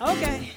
Okay.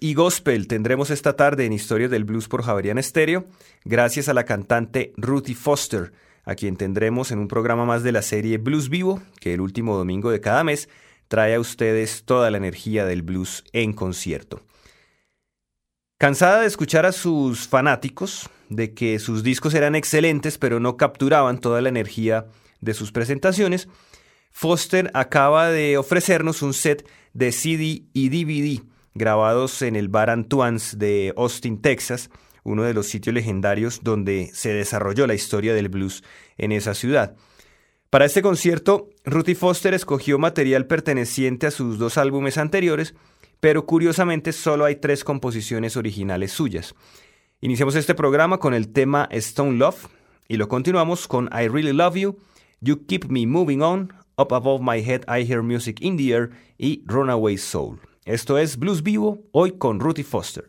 Y gospel tendremos esta tarde en Historias del Blues por Javerian Estéreo, gracias a la cantante Ruthie Foster, a quien tendremos en un programa más de la serie Blues Vivo, que el último domingo de cada mes trae a ustedes toda la energía del blues en concierto. Cansada de escuchar a sus fanáticos, de que sus discos eran excelentes pero no capturaban toda la energía de sus presentaciones, Foster acaba de ofrecernos un set de CD y DVD grabados en el Bar Antoine's de Austin, Texas, uno de los sitios legendarios donde se desarrolló la historia del blues en esa ciudad. Para este concierto, Ruthie Foster escogió material perteneciente a sus dos álbumes anteriores, pero curiosamente solo hay tres composiciones originales suyas. Iniciamos este programa con el tema Stone Love y lo continuamos con I Really Love You, You Keep Me Moving On Up Above My Head I Hear Music in the Air y Runaway Soul. Esto es Blues Vivo, hoy con Ruthie Foster.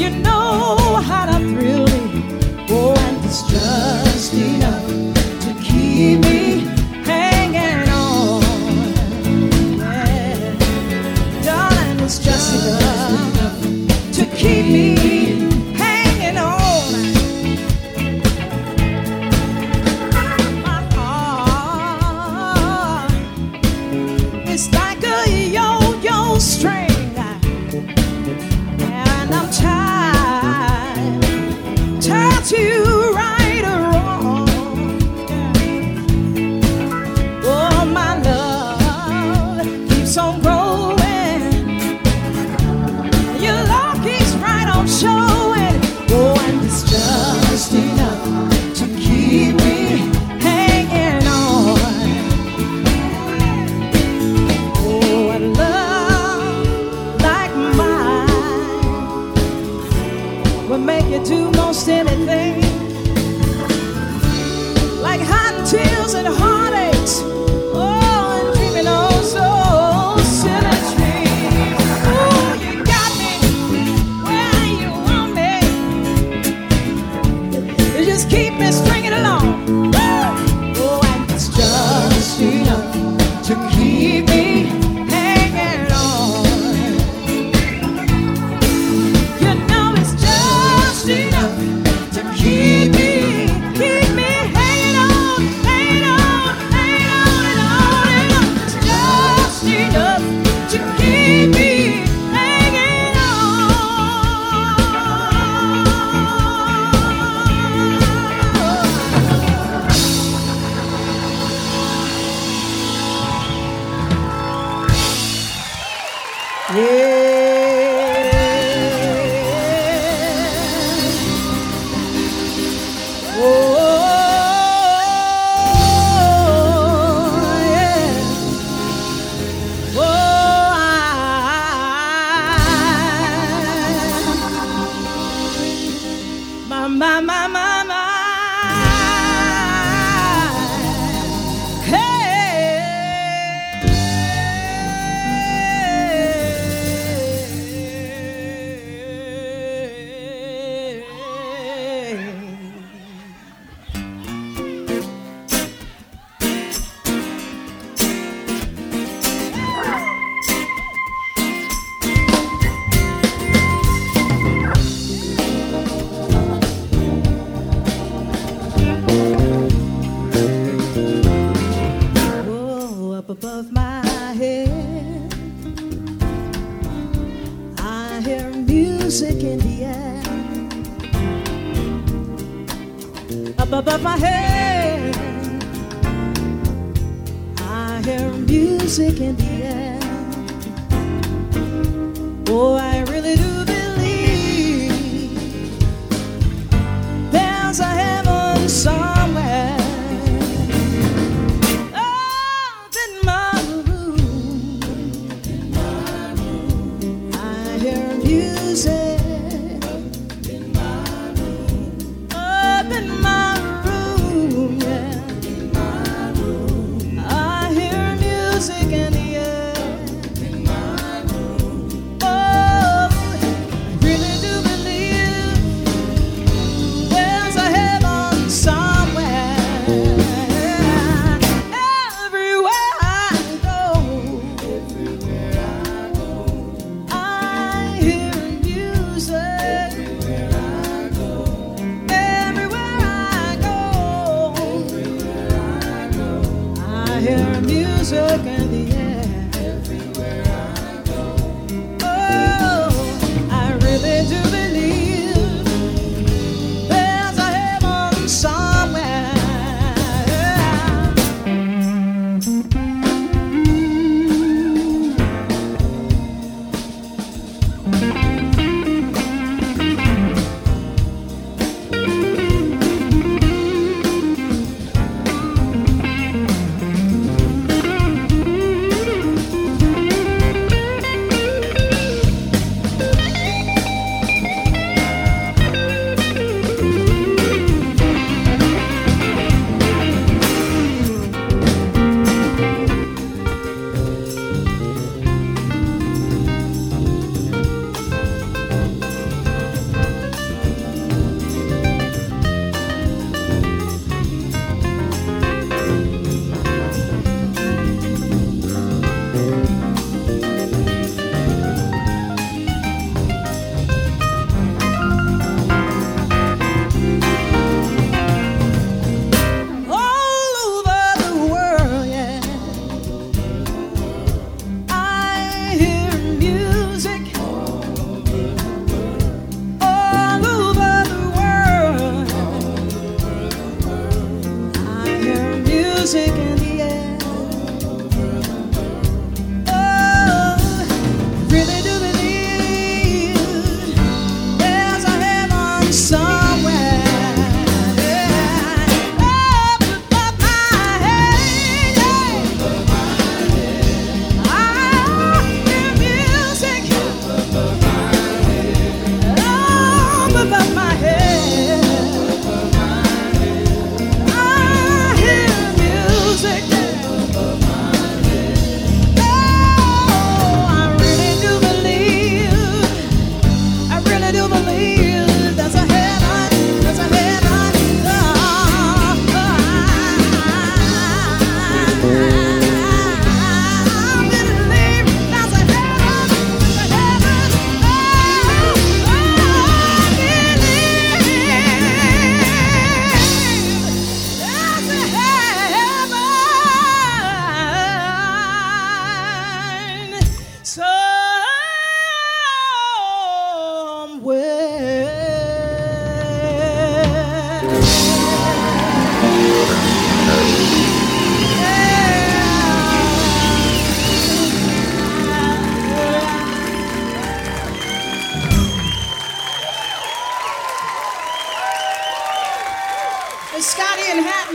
You know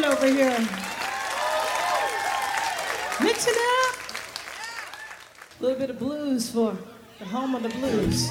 over here. Mix it up. A little bit of blues for the home of the blues.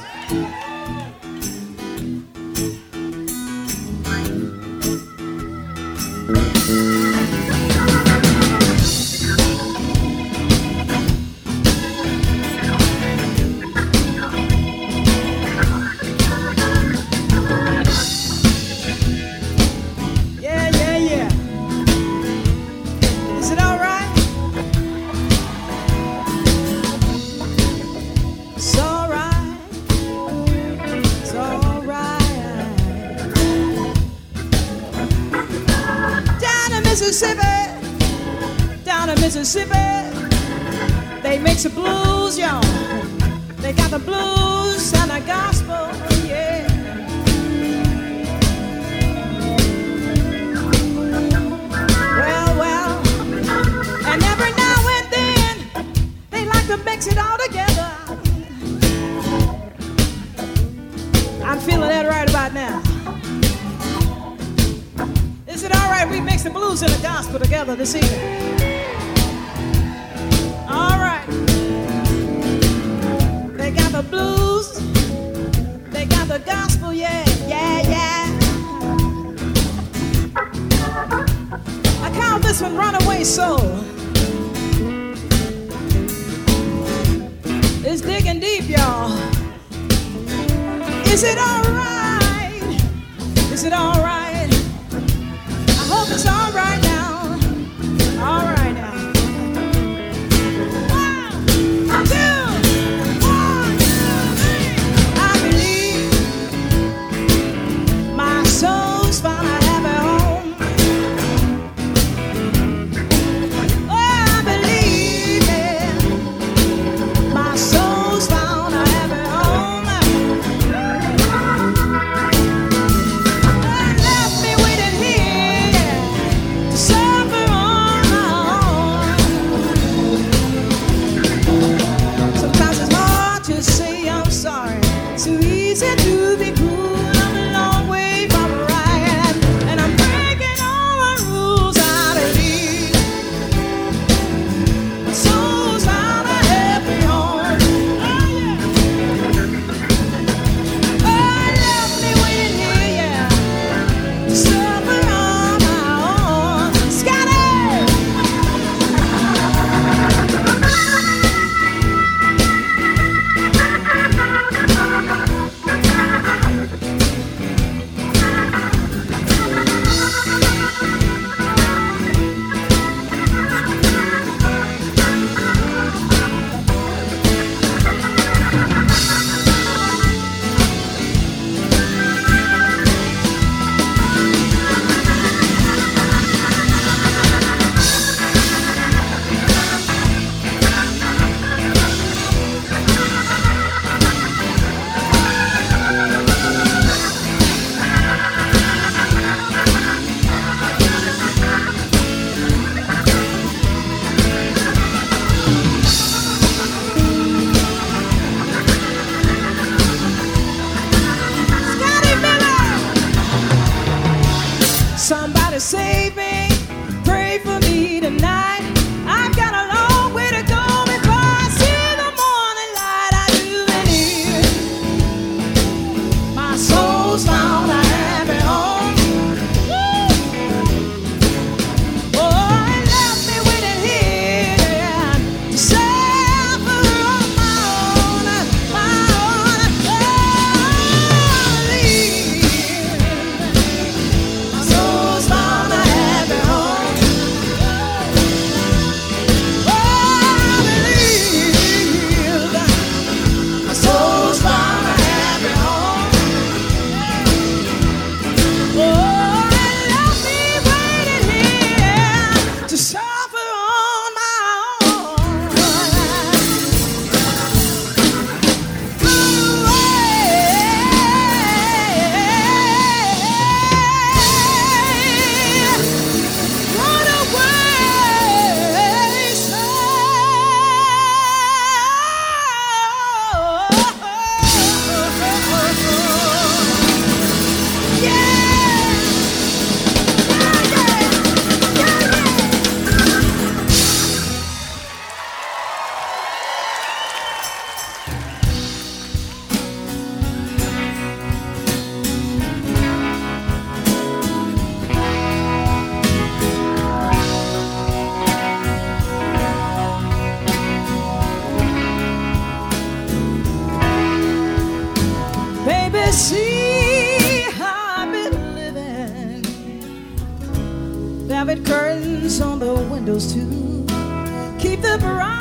Candles to keep the bright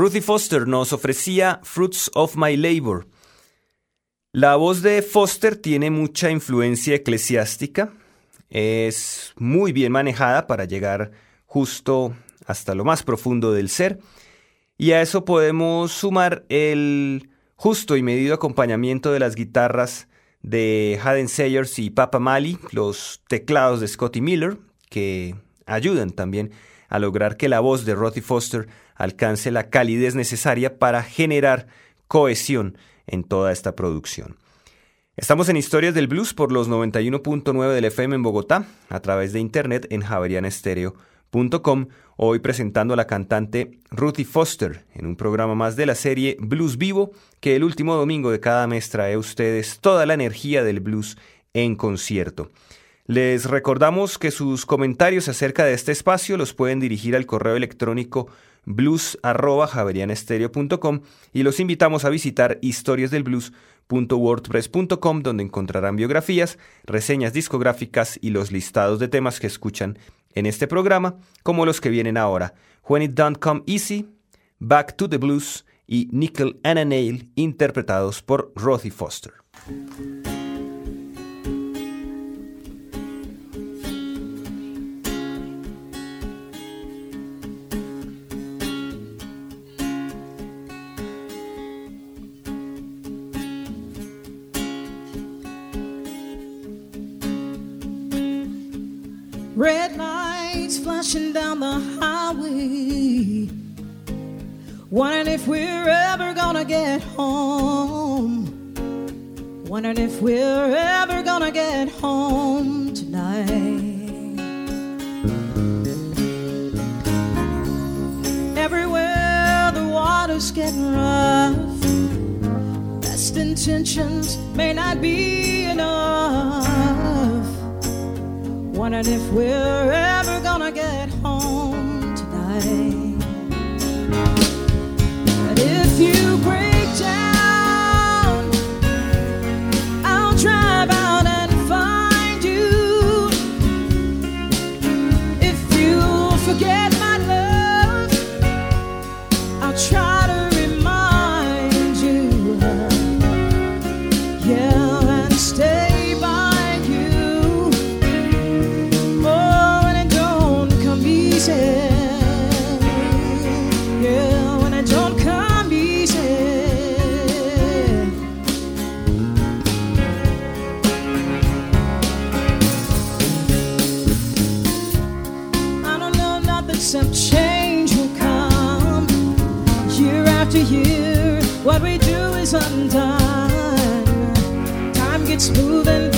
Ruthie Foster nos ofrecía Fruits of My Labor. La voz de Foster tiene mucha influencia eclesiástica, es muy bien manejada para llegar justo hasta lo más profundo del ser, y a eso podemos sumar el justo y medido acompañamiento de las guitarras de Haden Sayers y Papa Mali, los teclados de Scotty Miller, que ayudan también a lograr que la voz de Ruthie Foster alcance la calidez necesaria para generar cohesión en toda esta producción. Estamos en Historias del Blues por los 91.9 del FM en Bogotá, a través de internet en javerianestereo.com, hoy presentando a la cantante Ruthie Foster en un programa más de la serie Blues Vivo, que el último domingo de cada mes trae a ustedes toda la energía del blues en concierto. Les recordamos que sus comentarios acerca de este espacio los pueden dirigir al correo electrónico blues.javerianestereo.com y los invitamos a visitar historiasdelblues.com www.wordpress.com donde encontrarán biografías, reseñas discográficas y los listados de temas que escuchan en este programa, como los que vienen ahora, When It Don't Come Easy, Back to the Blues y Nickel and a Nail, interpretados por Rothy Foster. If we're ever gonna get home. Wondering if we're ever gonna get home tonight. Everywhere the water's getting rough. Best intentions may not be enough. Wondering if we're ever What we do is undone. Time gets moving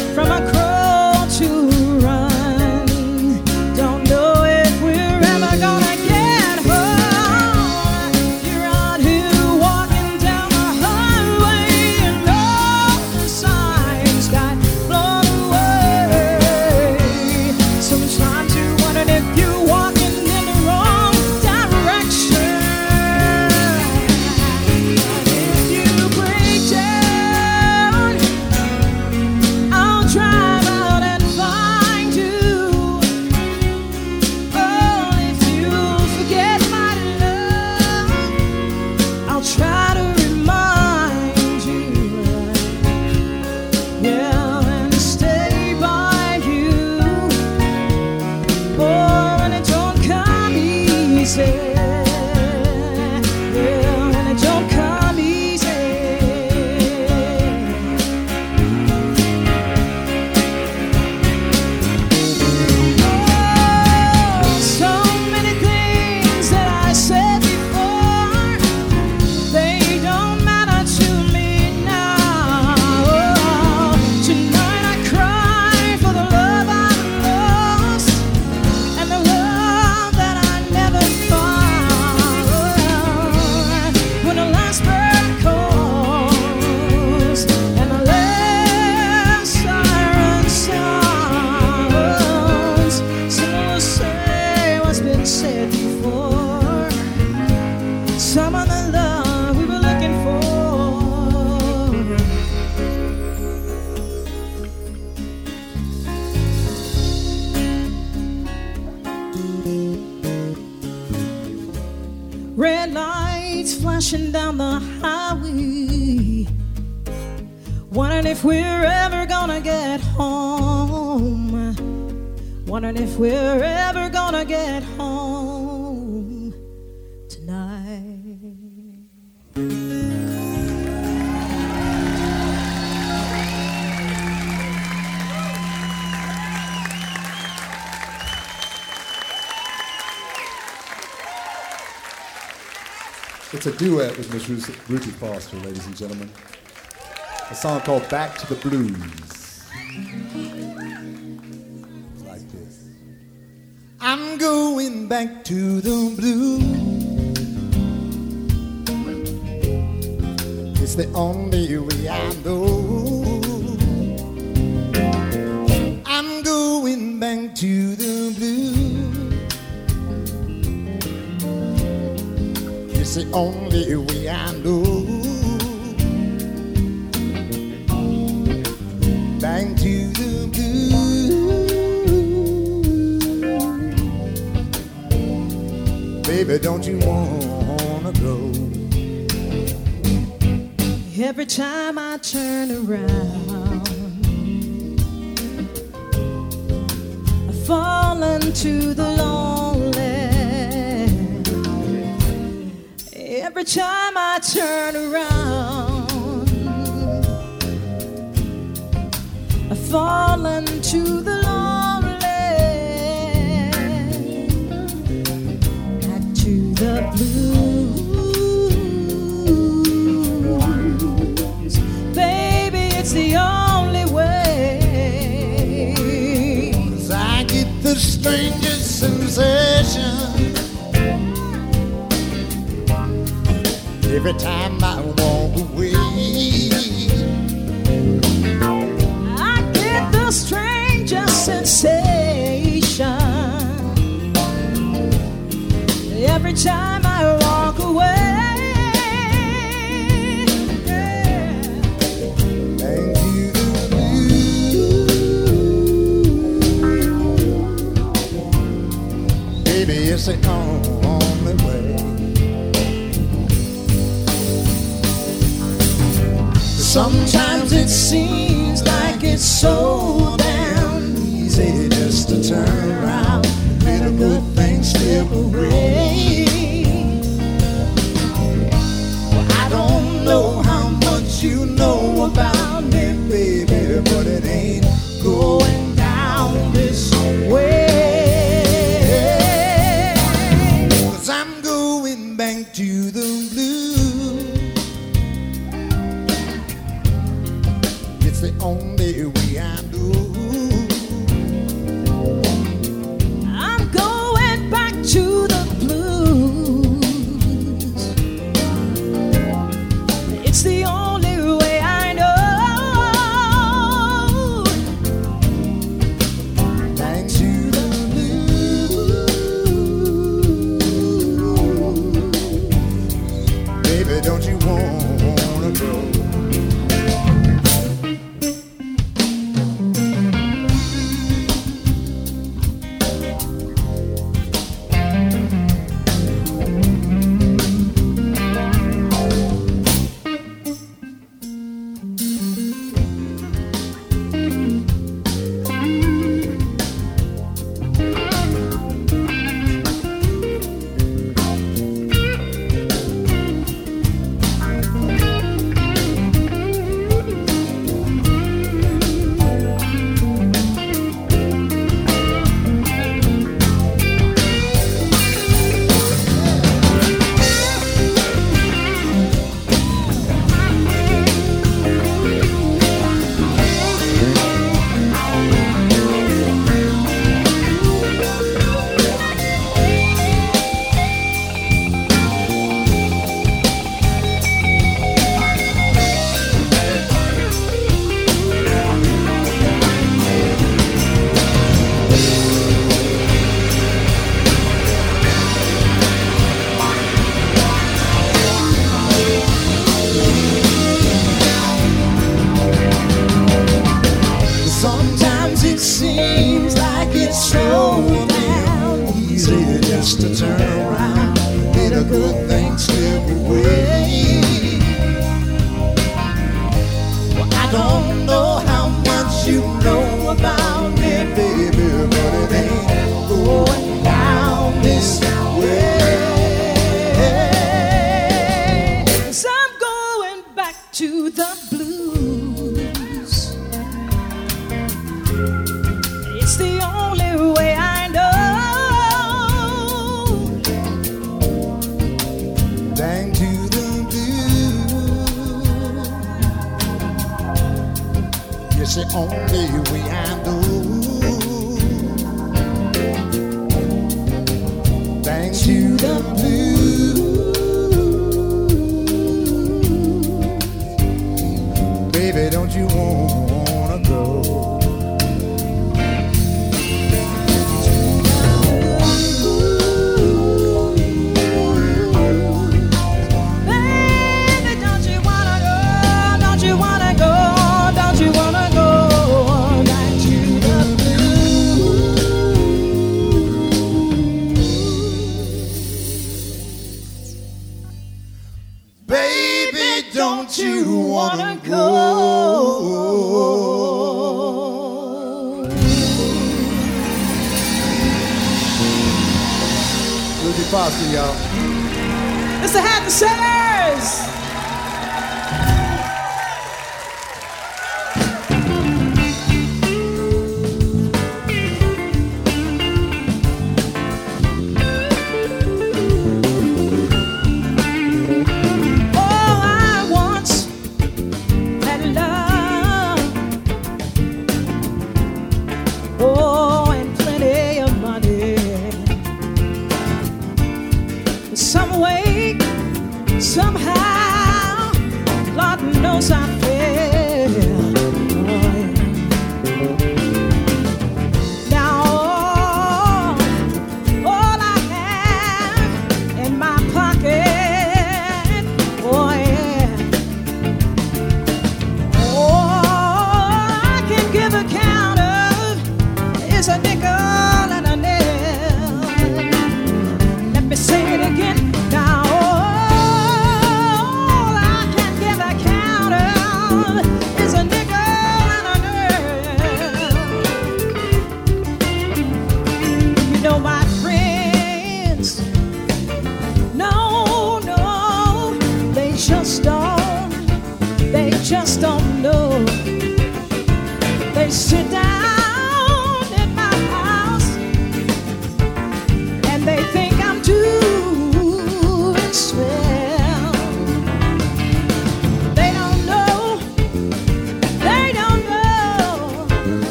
flashing down the highway. Wondering if we're ever gonna get home. Wondering if we're ever gonna get home It's a duet with Ruth- Ruthie Foster, ladies and gentlemen. A song called Back to the Blues. Like this. I'm going back to the blues. It's the only way I know. I'm going back to the blues. It's the only way I know. Back to the blue. Baby, don't you wanna go? Every time I turn around, I fall into the lawn. Every time I turn around, I fall into the lonely. Back to the blues. Baby, it's the only way. 'Cause I get the strangest sensation every time I walk away. I get the strangest sensation every time I walk away. Baby, it's the Sometimes it seems like it's so damn easy just to turn around, let a good thing slip away. Well, I don't know how much you know about me, baby, but it ain't mudar o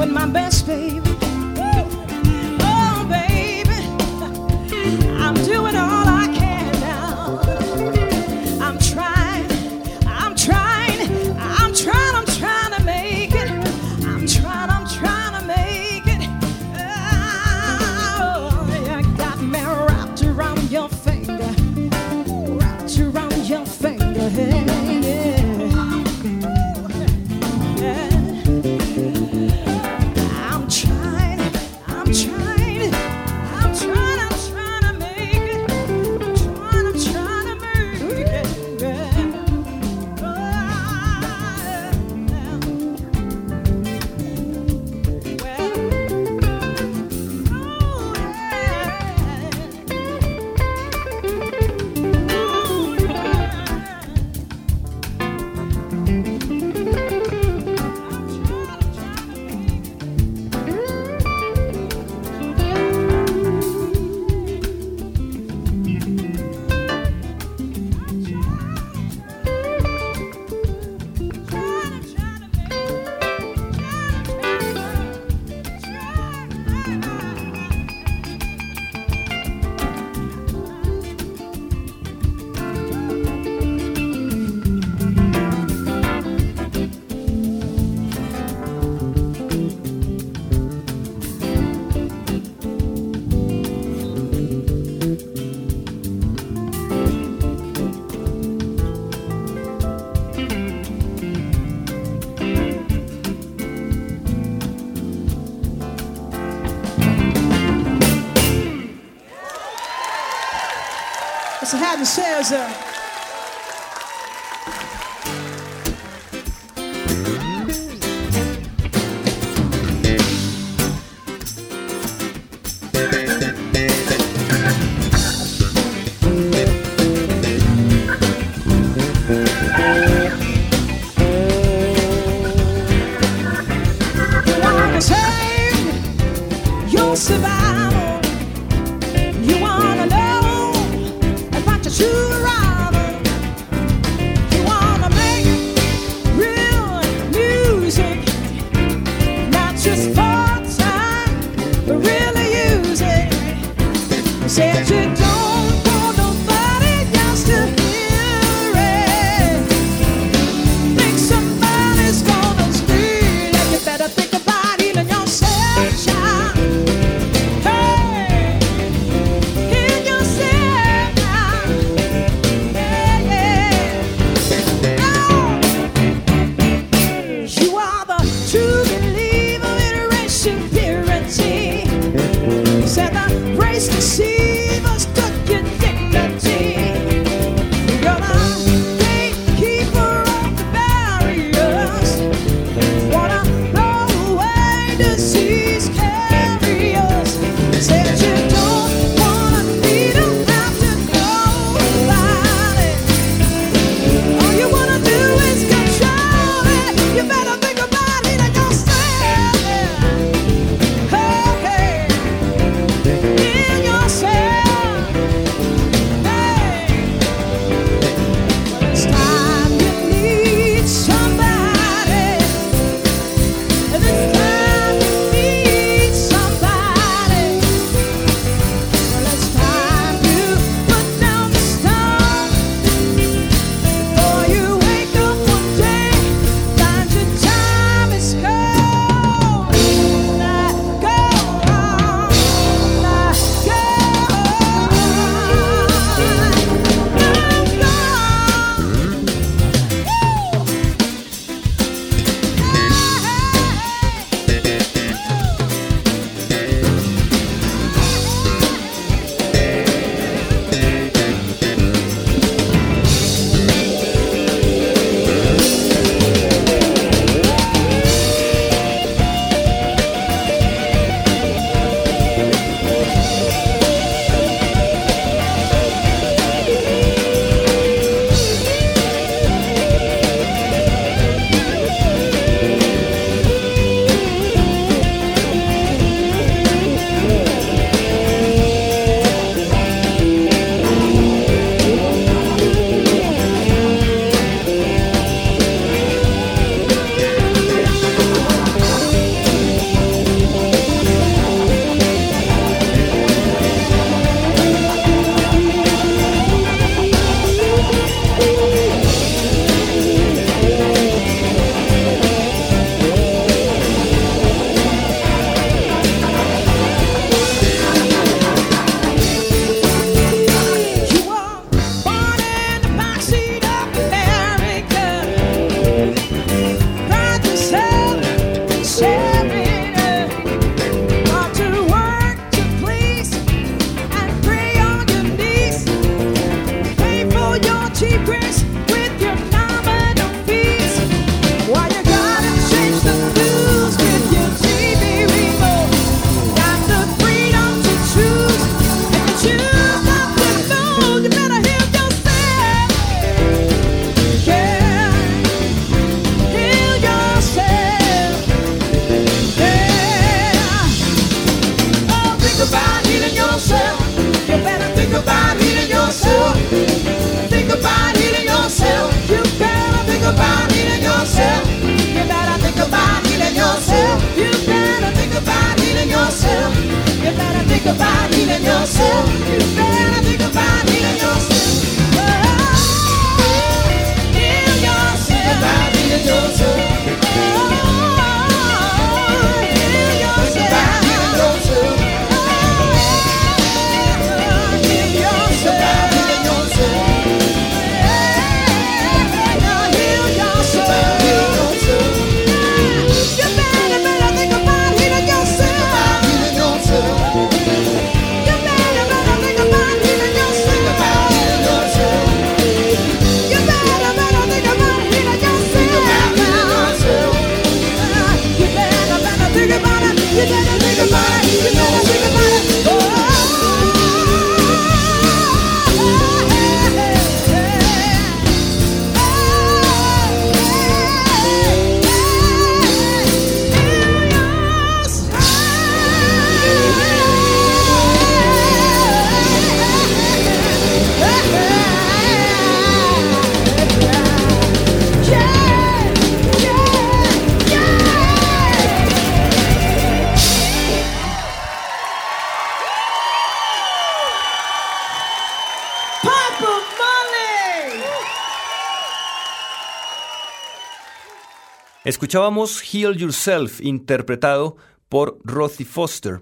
doing my best, Pastor Haddon says, uh, Escuchábamos Heal Yourself, interpretado por Rothy Foster.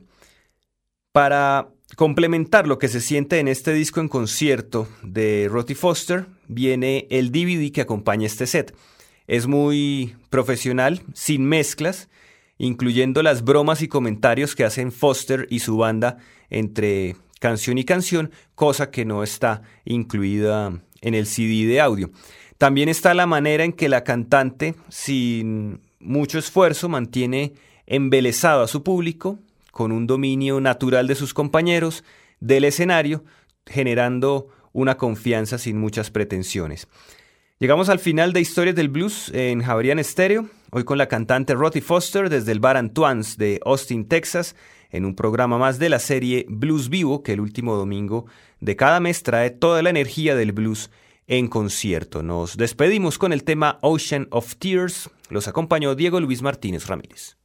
Para complementar lo que se siente en este disco en concierto de Rothy Foster, viene el DVD que acompaña este set. Es muy profesional, sin mezclas, incluyendo las bromas y comentarios que hacen Foster y su banda entre canción y canción, cosa que no está incluida en el CD de audio. También está la manera en que la cantante, sin mucho esfuerzo, mantiene embelesado a su público con un dominio natural de sus compañeros, del escenario, generando una confianza sin muchas pretensiones. Llegamos al final de Historias del Blues en Javerian Stereo, hoy con la cantante Rotty Foster desde el bar Antoine's de Austin, Texas, en un programa más de la serie Blues Vivo que el último domingo de cada mes trae toda la energía del blues en concierto. Nos despedimos con el tema Ocean of Tears. Los acompañó Diego Luis Martínez Ramírez.